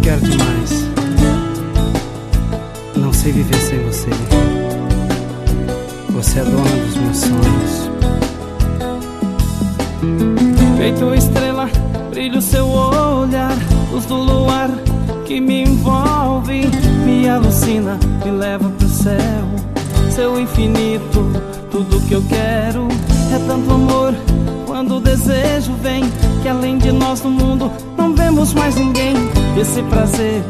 quero demais. Não sei viver sem você. Você é dona dos meus sonhos. Feito estrela, brilha o seu olhar, luz do luar que me envolve, me alucina, me leva pro céu. Seu infinito, tudo que eu quero é tanto amor. Quando o desejo vem, que além de nós no mundo não vemos mais ninguém. Esse prazer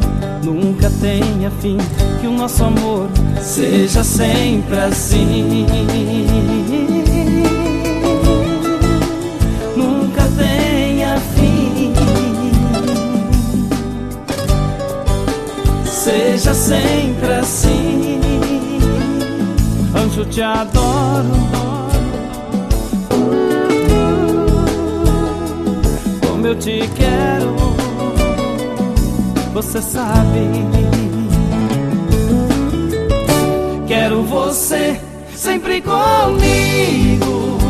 nunca tenha fim, que o nosso amor seja sempre assim. Nunca tenha fim. Seja sempre assim. Anjo, te adoro. Como eu te quero, você sabe. Quero você sempre comigo.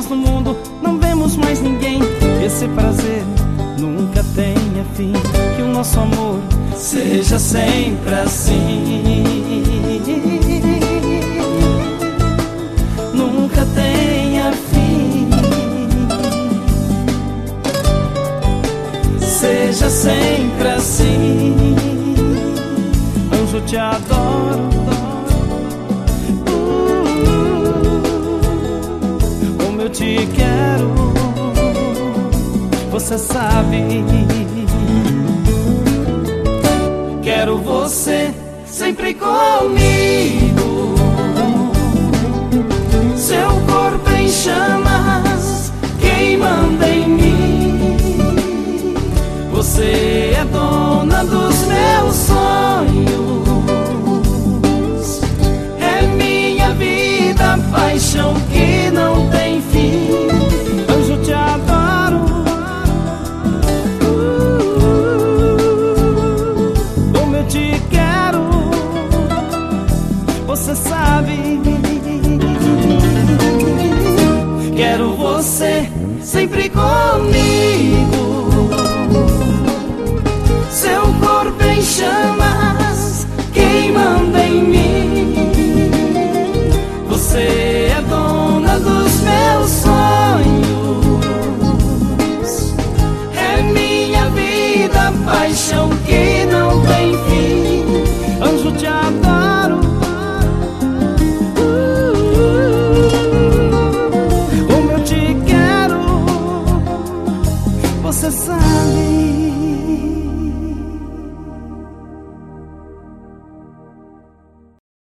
Nós no mundo não vemos mais ninguém. Esse prazer nunca tenha fim. Que o nosso amor seja sempre assim. Nunca tenha fim. Seja sempre assim. Anjo, te adoro. Te quero, você sabe. Quero você sempre comigo. Seu corpo em chamas, queimando em mim. Você é dona dos meus sonhos. Quero você sempre comigo. você sabe.